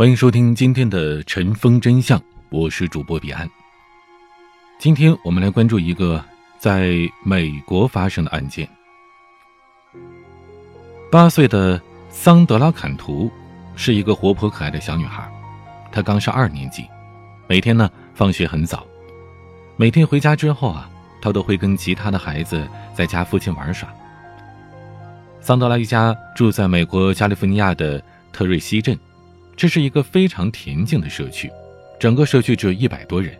欢迎收听今天的《尘封真相》，我是主播彼岸。今天我们来关注一个在美国发生的案件。八岁的桑德拉·坎图是一个活泼可爱的小女孩，她刚上二年级，每天呢放学很早，每天回家之后啊，她都会跟其他的孩子在家附近玩耍。桑德拉一家住在美国加利福尼亚的特瑞西镇。这是一个非常恬静的社区，整个社区只有一百多人，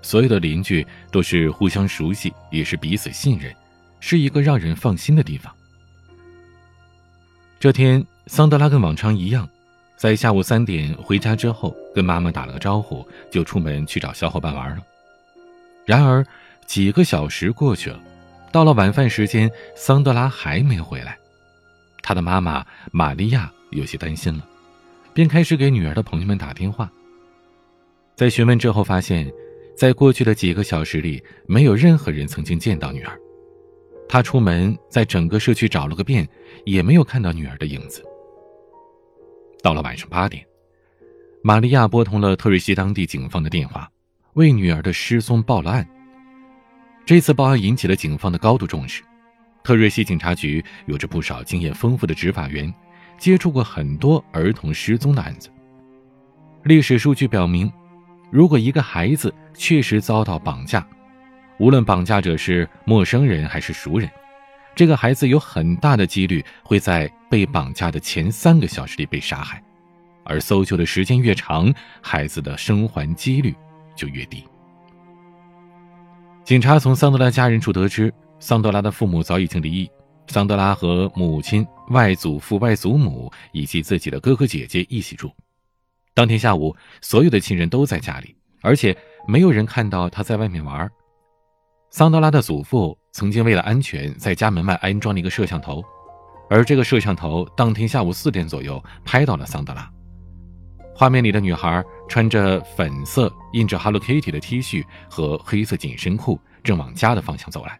所有的邻居都是互相熟悉，也是彼此信任，是一个让人放心的地方。这天，桑德拉跟往常一样，在下午三点回家之后，跟妈妈打了个招呼，就出门去找小伙伴玩了。然而，几个小时过去了，到了晚饭时间，桑德拉还没回来，他的妈妈玛利亚有些担心了。便开始给女儿的朋友们打电话。在询问之后，发现，在过去的几个小时里，没有任何人曾经见到女儿。他出门，在整个社区找了个遍，也没有看到女儿的影子。到了晚上八点，玛利亚拨通了特瑞西当地警方的电话，为女儿的失踪报了案。这次报案引起了警方的高度重视。特瑞西警察局有着不少经验丰富的执法员。接触过很多儿童失踪的案子。历史数据表明，如果一个孩子确实遭到绑架，无论绑架者是陌生人还是熟人，这个孩子有很大的几率会在被绑架的前三个小时里被杀害，而搜救的时间越长，孩子的生还几率就越低。警察从桑德拉家人处得知，桑德拉的父母早已经离异。桑德拉和母亲、外祖父、外祖母以及自己的哥哥姐姐一起住。当天下午，所有的亲人都在家里，而且没有人看到他在外面玩。桑德拉的祖父曾经为了安全，在家门外安装了一个摄像头，而这个摄像头当天下午四点左右拍到了桑德拉。画面里的女孩穿着粉色印着 Hello Kitty 的 T 恤和黑色紧身裤，正往家的方向走来，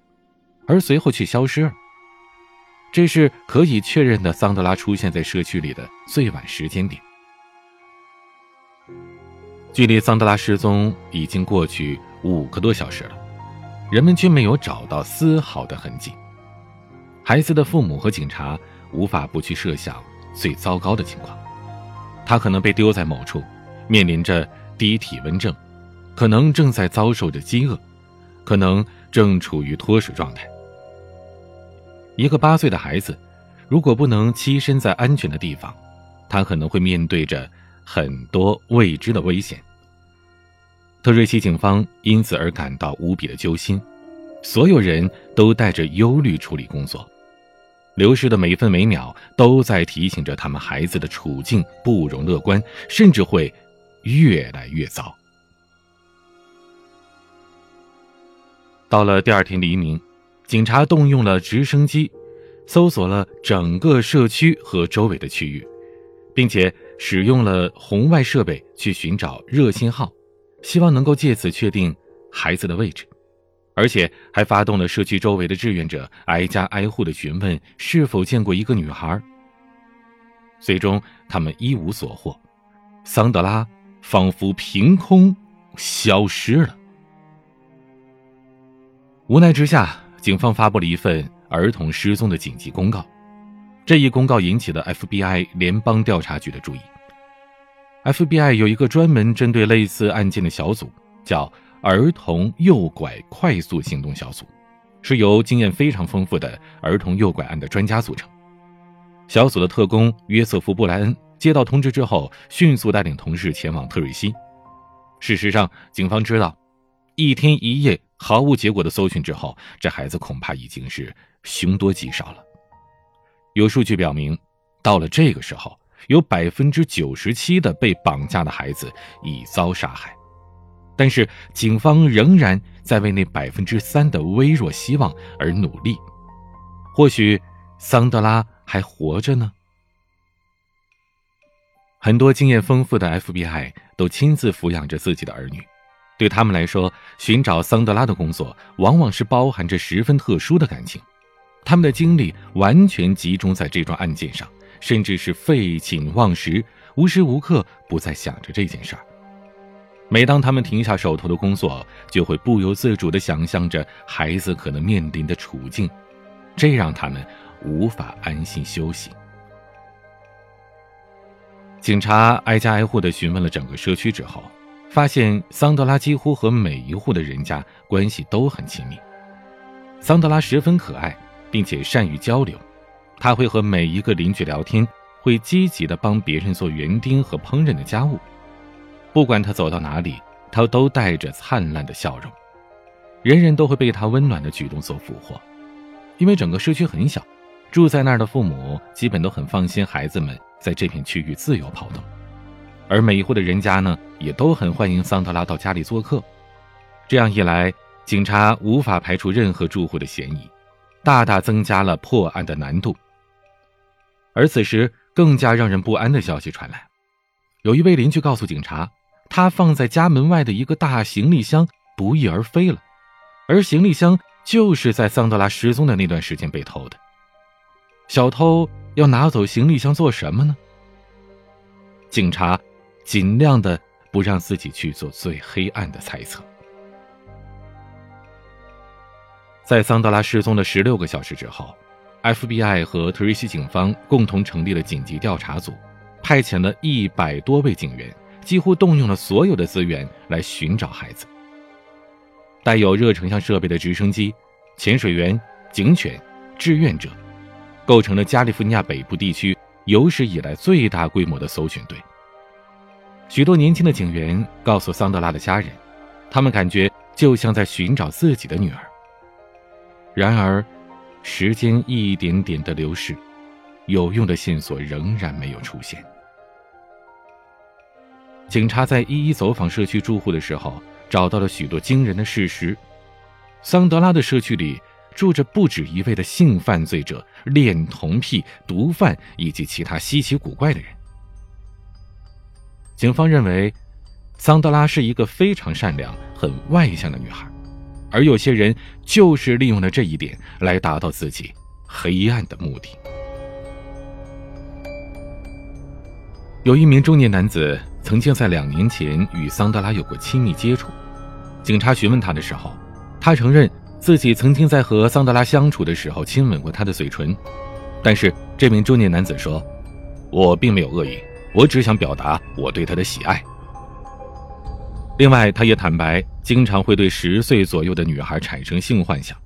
而随后却消失了。这是可以确认的，桑德拉出现在社区里的最晚时间点。距离桑德拉失踪已经过去五个多小时了，人们却没有找到丝毫的痕迹。孩子的父母和警察无法不去设想最糟糕的情况：他可能被丢在某处，面临着低体温症，可能正在遭受着饥饿，可能正处于脱水状态。一个八岁的孩子，如果不能栖身在安全的地方，他可能会面对着很多未知的危险。特瑞西警方因此而感到无比的揪心，所有人都带着忧虑处理工作，流逝的每分每秒都在提醒着他们孩子的处境不容乐观，甚至会越来越糟。到了第二天黎明。警察动用了直升机，搜索了整个社区和周围的区域，并且使用了红外设备去寻找热信号，希望能够借此确定孩子的位置，而且还发动了社区周围的志愿者挨家挨户的询问是否见过一个女孩。最终，他们一无所获，桑德拉仿佛凭空消失了。无奈之下。警方发布了一份儿童失踪的紧急公告，这一公告引起了 FBI 联邦调查局的注意。FBI 有一个专门针对类似案件的小组，叫儿童诱拐快速行动小组，是由经验非常丰富的儿童诱拐案的专家组成。小组的特工约瑟夫·布莱恩接到通知之后，迅速带领同事前往特瑞西。事实上，警方知道，一天一夜。毫无结果的搜寻之后，这孩子恐怕已经是凶多吉少了。有数据表明，到了这个时候，有百分之九十七的被绑架的孩子已遭杀害。但是，警方仍然在为那百分之三的微弱希望而努力。或许，桑德拉还活着呢。很多经验丰富的 FBI 都亲自抚养着自己的儿女。对他们来说，寻找桑德拉的工作往往是包含着十分特殊的感情，他们的精力完全集中在这桩案件上，甚至是废寝忘食，无时无刻不在想着这件事儿。每当他们停下手头的工作，就会不由自主地想象着孩子可能面临的处境，这让他们无法安心休息。警察挨家挨户地询问了整个社区之后，发现桑德拉几乎和每一户的人家关系都很亲密。桑德拉十分可爱，并且善于交流，他会和每一个邻居聊天，会积极地帮别人做园丁和烹饪的家务。不管他走到哪里，他都带着灿烂的笑容，人人都会被他温暖的举动所俘获。因为整个社区很小，住在那儿的父母基本都很放心孩子们在这片区域自由跑动，而每一户的人家呢，也都很欢迎桑德拉到家里做客。这样一来，警察无法排除任何住户的嫌疑，大大增加了破案的难度。而此时，更加让人不安的消息传来，有一位邻居告诉警察。他放在家门外的一个大行李箱不翼而飞了，而行李箱就是在桑德拉失踪的那段时间被偷的。小偷要拿走行李箱做什么呢？警察尽量的不让自己去做最黑暗的猜测。在桑德拉失踪的十六个小时之后，FBI 和特瑞西警方共同成立了紧急调查组，派遣了一百多位警员。几乎动用了所有的资源来寻找孩子。带有热成像设备的直升机、潜水员、警犬、志愿者，构成了加利福尼亚北部地区有史以来最大规模的搜寻队。许多年轻的警员告诉桑德拉的家人，他们感觉就像在寻找自己的女儿。然而，时间一点点的流逝，有用的线索仍然没有出现。警察在一一走访社区住户的时候，找到了许多惊人的事实：桑德拉的社区里住着不止一位的性犯罪者、恋童癖、毒贩以及其他稀奇古怪的人。警方认为，桑德拉是一个非常善良、很外向的女孩，而有些人就是利用了这一点来达到自己黑暗的目的。有一名中年男子。曾经在两年前与桑德拉有过亲密接触。警察询问他的时候，他承认自己曾经在和桑德拉相处的时候亲吻过她的嘴唇。但是这名中年男子说：“我并没有恶意，我只想表达我对他的喜爱。”另外，他也坦白经常会对十岁左右的女孩产生性幻想。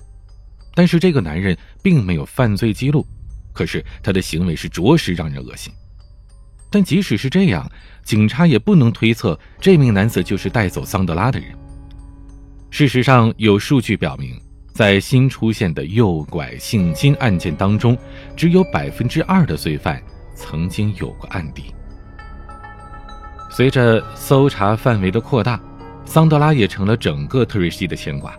但是这个男人并没有犯罪记录，可是他的行为是着实让人恶心。但即使是这样，警察也不能推测这名男子就是带走桑德拉的人。事实上，有数据表明，在新出现的诱拐、性侵案件当中，只有百分之二的罪犯曾经有过案底。随着搜查范围的扩大，桑德拉也成了整个特瑞西的牵挂。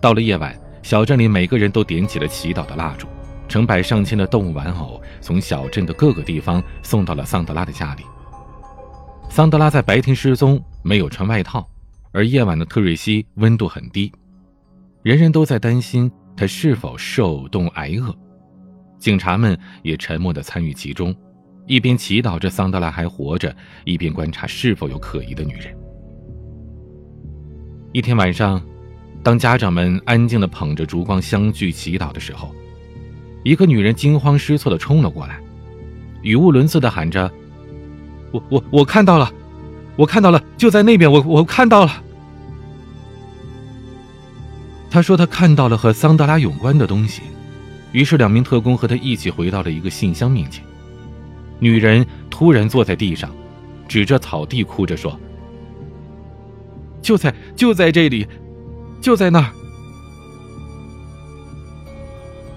到了夜晚，小镇里每个人都点起了祈祷的蜡烛。成百上千的动物玩偶从小镇的各个地方送到了桑德拉的家里。桑德拉在白天失踪，没有穿外套，而夜晚的特瑞西温度很低，人人都在担心他是否受冻挨饿。警察们也沉默地参与其中，一边祈祷着桑德拉还活着，一边观察是否有可疑的女人。一天晚上，当家长们安静地捧着烛光相聚祈祷的时候，一个女人惊慌失措的冲了过来，语无伦次的喊着：“我我我看到了，我看到了，就在那边，我我看到了。”她说她看到了和桑德拉有关的东西，于是两名特工和她一起回到了一个信箱面前。女人突然坐在地上，指着草地哭着说：“就在就在这里，就在那儿。”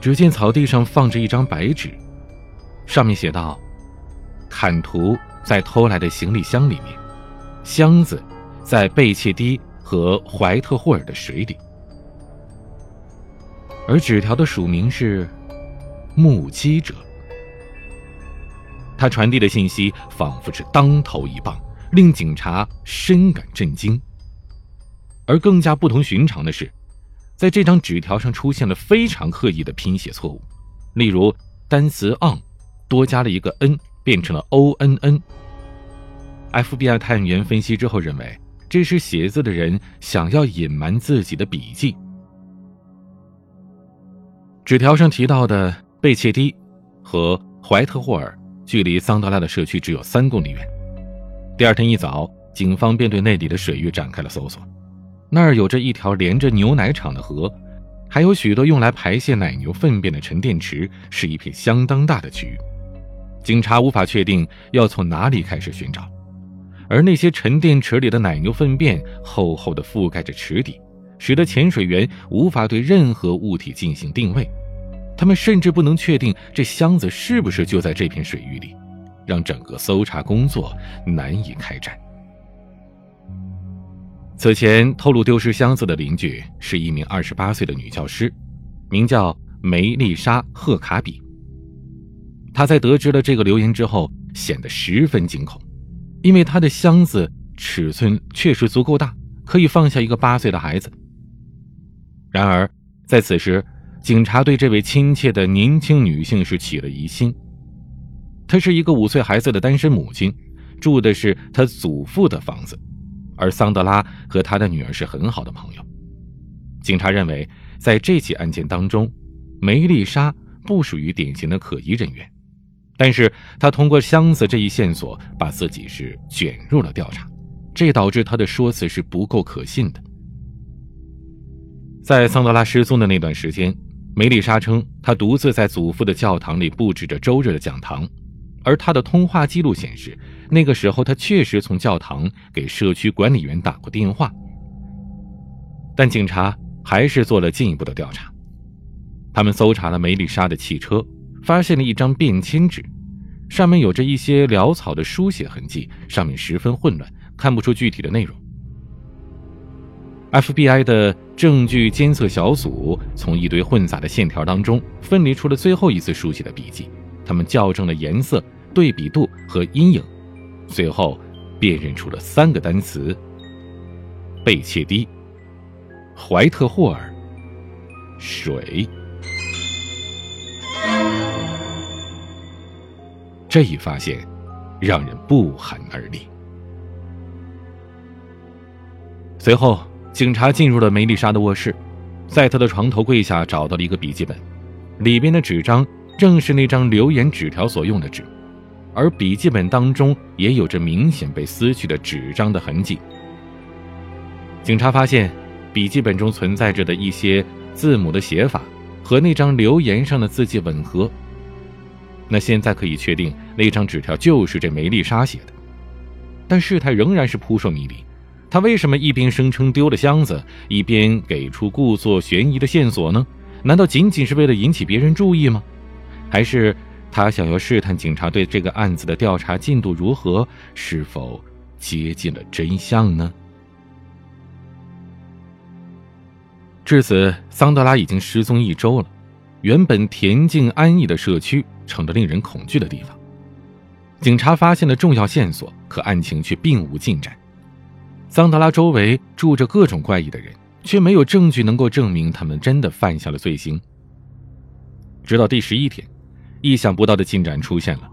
只见草地上放着一张白纸，上面写道：“坎图在偷来的行李箱里面，箱子在贝切蒂和怀特霍尔的水里。”而纸条的署名是“目击者”。他传递的信息仿佛是当头一棒，令警察深感震惊。而更加不同寻常的是。在这张纸条上出现了非常刻意的拼写错误，例如单词 on 多加了一个 n，变成了 o n n，FBI 探员分析之后认为，这是写字的人想要隐瞒自己的笔迹。纸条上提到的贝切蒂和怀特霍尔距离桑德拉的社区只有三公里远。第二天一早，警方便对那里的水域展开了搜索。那儿有着一条连着牛奶厂的河，还有许多用来排泄奶牛粪便的沉淀池，是一片相当大的区域。警察无法确定要从哪里开始寻找，而那些沉淀池里的奶牛粪便厚厚的覆盖着池底。使得潜水员无法对任何物体进行定位，他们甚至不能确定这箱子是不是就在这片水域里，让整个搜查工作难以开展。此前透露丢失箱子的邻居是一名二十八岁的女教师，名叫梅丽莎·赫卡比。她在得知了这个留言之后，显得十分惊恐，因为她的箱子尺寸确实足够大，可以放下一个八岁的孩子。然而，在此时，警察对这位亲切的年轻女性是起了疑心。她是一个五岁孩子的单身母亲，住的是她祖父的房子，而桑德拉和她的女儿是很好的朋友。警察认为，在这起案件当中，梅丽莎不属于典型的可疑人员，但是她通过箱子这一线索，把自己是卷入了调查，这导致她的说辞是不够可信的。在桑德拉失踪的那段时间，梅丽莎称她独自在祖父的教堂里布置着周日的讲堂，而她的通话记录显示，那个时候她确实从教堂给社区管理员打过电话。但警察还是做了进一步的调查，他们搜查了梅丽莎的汽车，发现了一张便签纸，上面有着一些潦草的书写痕迹，上面十分混乱，看不出具体的内容。FBI 的证据监测小组从一堆混杂的线条当中分离出了最后一次书写的笔记，他们校正了颜色、对比度和阴影，最后辨认出了三个单词：贝切蒂、怀特霍尔、水。这一发现让人不寒而栗。随后。警察进入了梅丽莎的卧室，在她的床头柜下找到了一个笔记本，里边的纸张正是那张留言纸条所用的纸，而笔记本当中也有着明显被撕去的纸张的痕迹。警察发现，笔记本中存在着的一些字母的写法和那张留言上的字迹吻合。那现在可以确定，那张纸条就是这梅丽莎写的，但事态仍然是扑朔迷离。他为什么一边声称丢了箱子，一边给出故作悬疑的线索呢？难道仅仅是为了引起别人注意吗？还是他想要试探警察对这个案子的调查进度如何，是否接近了真相呢？至此，桑德拉已经失踪一周了，原本恬静安逸的社区成了令人恐惧的地方。警察发现了重要线索，可案情却并无进展。桑德拉周围住着各种怪异的人，却没有证据能够证明他们真的犯下了罪行。直到第十一天，意想不到的进展出现了，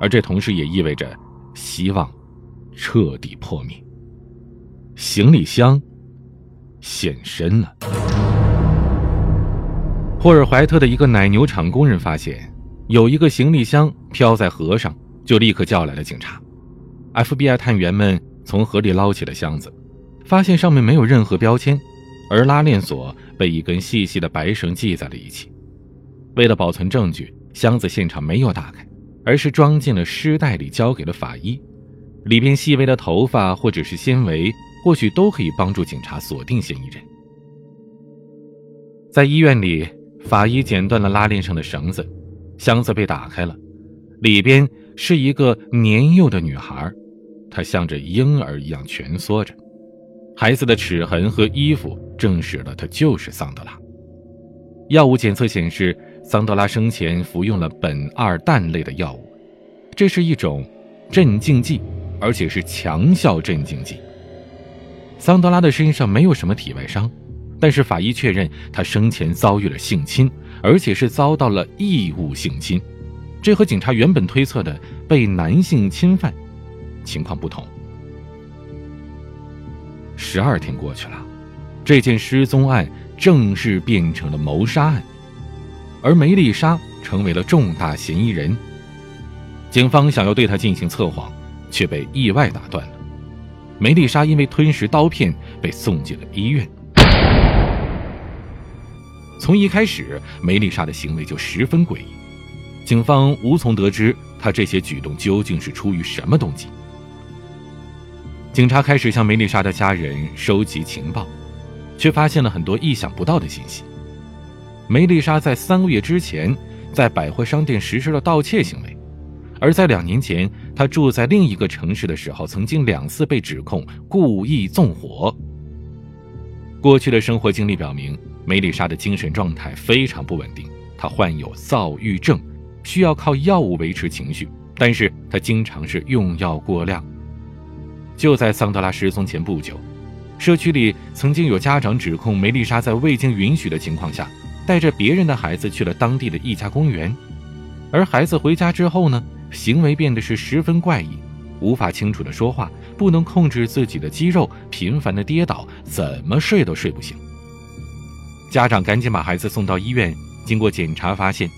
而这同时也意味着希望彻底破灭。行李箱现身了。霍尔怀特的一个奶牛场工人发现有一个行李箱飘在河上，就立刻叫来了警察。FBI 探员们。从河里捞起了箱子，发现上面没有任何标签，而拉链锁被一根细细的白绳系在了一起。为了保存证据，箱子现场没有打开，而是装进了尸袋里，交给了法医。里边细微的头发或者是纤维，或许都可以帮助警察锁定嫌疑人。在医院里，法医剪断了拉链上的绳子，箱子被打开了，里边是一个年幼的女孩。他像着婴儿一样蜷缩着，孩子的齿痕和衣服证实了他就是桑德拉。药物检测显示，桑德拉生前服用了苯二氮类的药物，这是一种镇静剂，而且是强效镇静剂。桑德拉的身上没有什么体外伤，但是法医确认他生前遭遇了性侵，而且是遭到了异物性侵，这和警察原本推测的被男性侵犯。情况不同。十二天过去了，这件失踪案正式变成了谋杀案，而梅丽莎成为了重大嫌疑人。警方想要对她进行测谎，却被意外打断了。梅丽莎因为吞食刀片被送进了医院。从一开始，梅丽莎的行为就十分诡异，警方无从得知她这些举动究竟是出于什么动机。警察开始向梅丽莎的家人收集情报，却发现了很多意想不到的信息。梅丽莎在三个月之前在百货商店实施了盗窃行为，而在两年前，她住在另一个城市的时候，曾经两次被指控故意纵火。过去的生活经历表明。梅丽莎的精神状态非常不稳定，她患有躁郁症，需要靠药物维持情绪，但是她经常是用药过量。就在桑德拉失踪前不久，社区里曾经有家长指控梅丽莎在未经允许的情况下，带着别人的孩子去了当地的一家公园，而孩子回家之后呢，行为变得是十分怪异，无法清楚的说话，不能控制自己的肌肉，频繁的跌倒，怎么睡都睡不醒。家长赶紧把孩子送到医院，经过检查发现，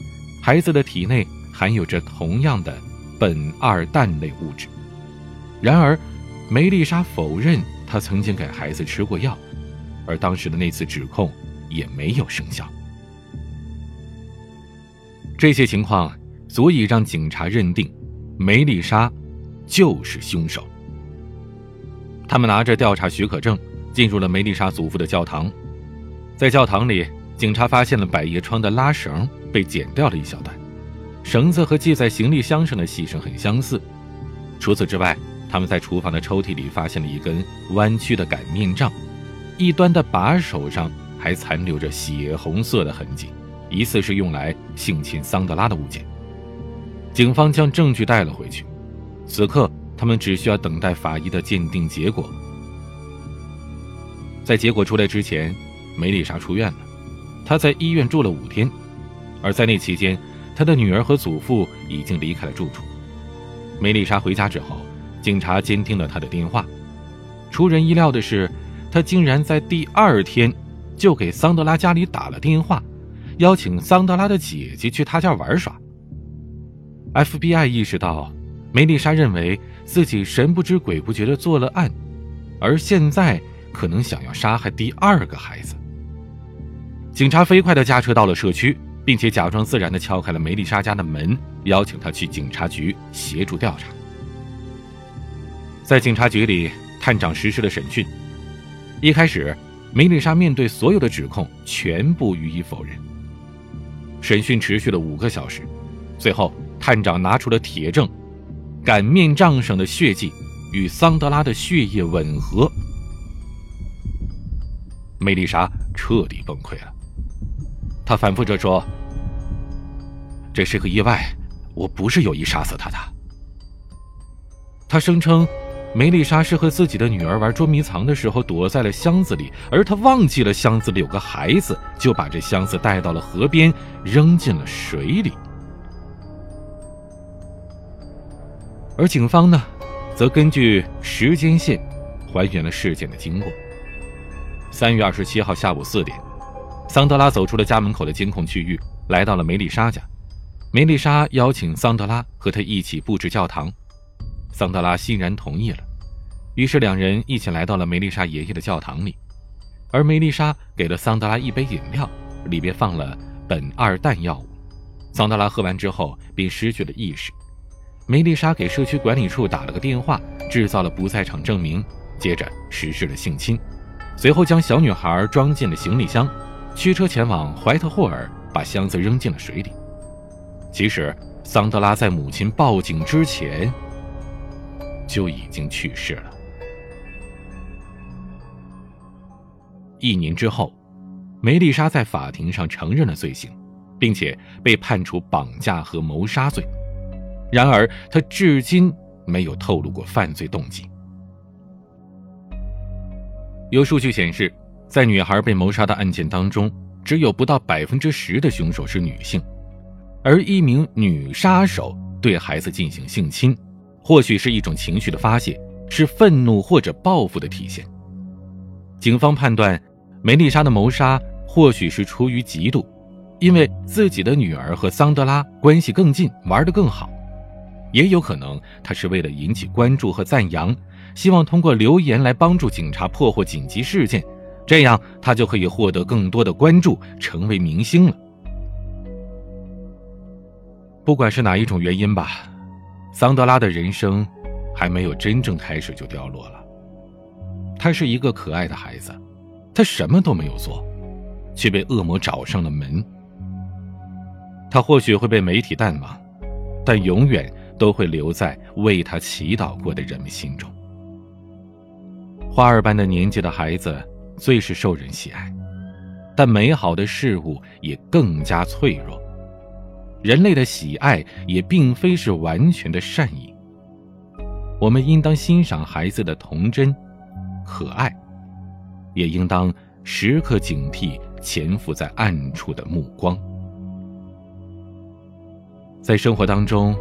孩子的体内含有着同样的苯二氮类物质。然而，梅丽莎否认她曾经给孩子吃过药，而当时的那次指控也没有生效。这些情况足以让警察认定，梅丽莎就是凶手。他们拿着调查许可证，进入了梅丽莎祖父的教堂。在教堂里，警察发现了百叶窗的拉绳被剪掉了一小段，绳子和系在行李箱上的细绳很相似。除此之外，他们在厨房的抽屉里发现了一根弯曲的擀面杖，一端的把手上还残留着血红色的痕迹，疑似是用来性侵桑德拉的物件。警方将证据带了回去，此刻他们只需要等待法医的鉴定结果。在结果出来之前。梅丽莎出院了，她在医院住了五天，而在那期间，她的女儿和祖父已经离开了住处。梅丽莎回家之后，警察监听了他的电话。出人意料的是，他竟然在第二天就给桑德拉家里打了电话，邀请桑德拉的姐姐去他家玩耍。FBI 意识到，梅丽莎认为自己神不知鬼不觉地做了案，而现在可能想要杀害第二个孩子。警察飞快地驾车到了社区，并且假装自然地敲开了梅丽莎家的门，邀请她去警察局协助调查。在警察局里，探长实施了审讯。一开始，梅丽莎面对所有的指控全部予以否认。审讯持续了五个小时，最后探长拿出了铁证：擀面杖上的血迹与桑德拉的血液吻合。梅丽莎彻底崩溃了。她反复着说：“这是个意外，我不是有意杀死他的。”他声称，梅丽莎是和自己的女儿玩捉迷藏的时候躲在了箱子里，而他忘记了箱子里有个孩子，就把这箱子带到了河边，扔进了水里。而警方呢，则根据时间线还原了事件的经过。三月二十七号下午四点。桑德拉走出了家门口的监控区域，来到了梅丽莎家。梅丽莎邀请桑德拉和她一起布置教堂，桑德拉欣然同意了。于是两人一起来到了梅丽莎爷爷的教堂里，而梅丽莎给了桑德拉一杯饮料，里边放了苯二氮药物。桑德拉喝完之后便失去了意识。梅丽莎给社区管理处打了个电话，制造了不在场证明，接着实施了性侵，随后将小女孩装进了行李箱。驱车前往怀特霍尔，把箱子扔进了水里。其实，桑德拉在母亲报警之前就已经去世了。一年之后，梅丽莎在法庭上承认了罪行，并且被判处绑架和谋杀罪。然而，她至今没有透露过犯罪动机。有数据显示。在女孩被谋杀的案件当中，只有不到百分之十的凶手是女性，而一名女杀手对孩子进行性侵，或许是一种情绪的发泄，是愤怒或者报复的体现。警方判断，梅丽莎的谋杀或许是出于嫉妒，因为自己的女儿和桑德拉关系更近，玩得更好；也有可能，他是为了引起关注和赞扬，希望通过留言来帮助警察破获紧急事件，这样他就可以获得更多的关注，成为明星了。不管是哪一种原因吧，桑德拉的人生还没有真正开始就掉落了。他是一个可爱的孩子，他什么都没有做，却被恶魔找上了门。他或许会被媒体淡忘，但永远都会留在为他祈祷过的人们心中。花儿般的年纪的孩子最是受人喜爱，但美好的事物也更加脆弱。人类的喜爱也并非是完全的善意。我们应当欣赏孩子的童真。可爱，也应当时刻警惕潜伏在暗处的目光。在生活当中，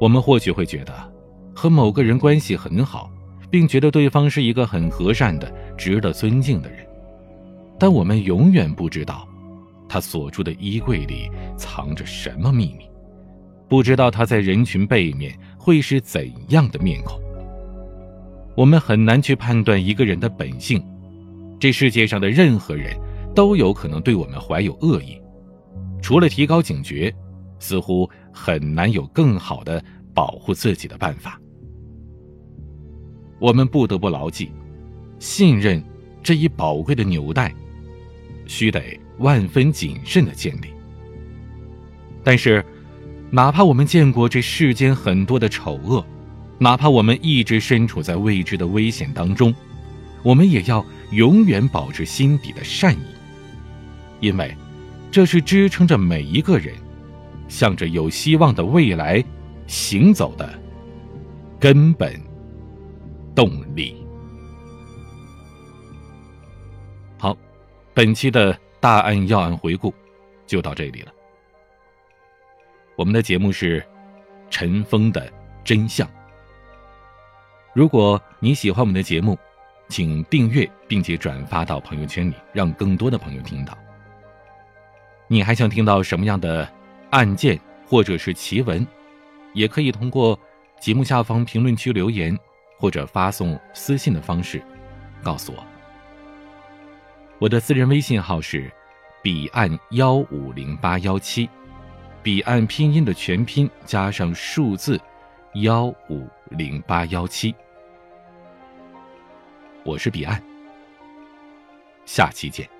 我们或许会觉得和某个人关系很好，并觉得对方是一个很和善的、值得尊敬的人，但我们永远不知道他锁住的衣柜里藏着什么秘密，不知道他在人群背面会是怎样的面孔。我们很难去判断一个人的本性，这世界上的任何人都有可能对我们怀有恶意。除了提高警觉，似乎很难有更好的保护自己的办法。我们不得不牢记，信任这一宝贵的纽带，需得万分谨慎的建立。但是，哪怕我们见过这世间很多的丑恶。哪怕我们一直身处在未知的危险当中，我们也要永远保持心底的善意，因为这是支撑着每一个人向着有希望的未来行走的根本动力。好，本期的大案要案回顾就到这里了。我们的节目是尘封的真相。如果你喜欢我们的节目，请订阅并且转发到朋友圈里，让更多的朋友听到。你还想听到什么样的案件或者是奇闻，也可以通过节目下方评论区留言，或者发送私信的方式告诉我。我的私人微信号是彼岸幺五零八幺七，彼岸拼音的全拼加上数字幺五零八幺七。我是彼岸，下期见。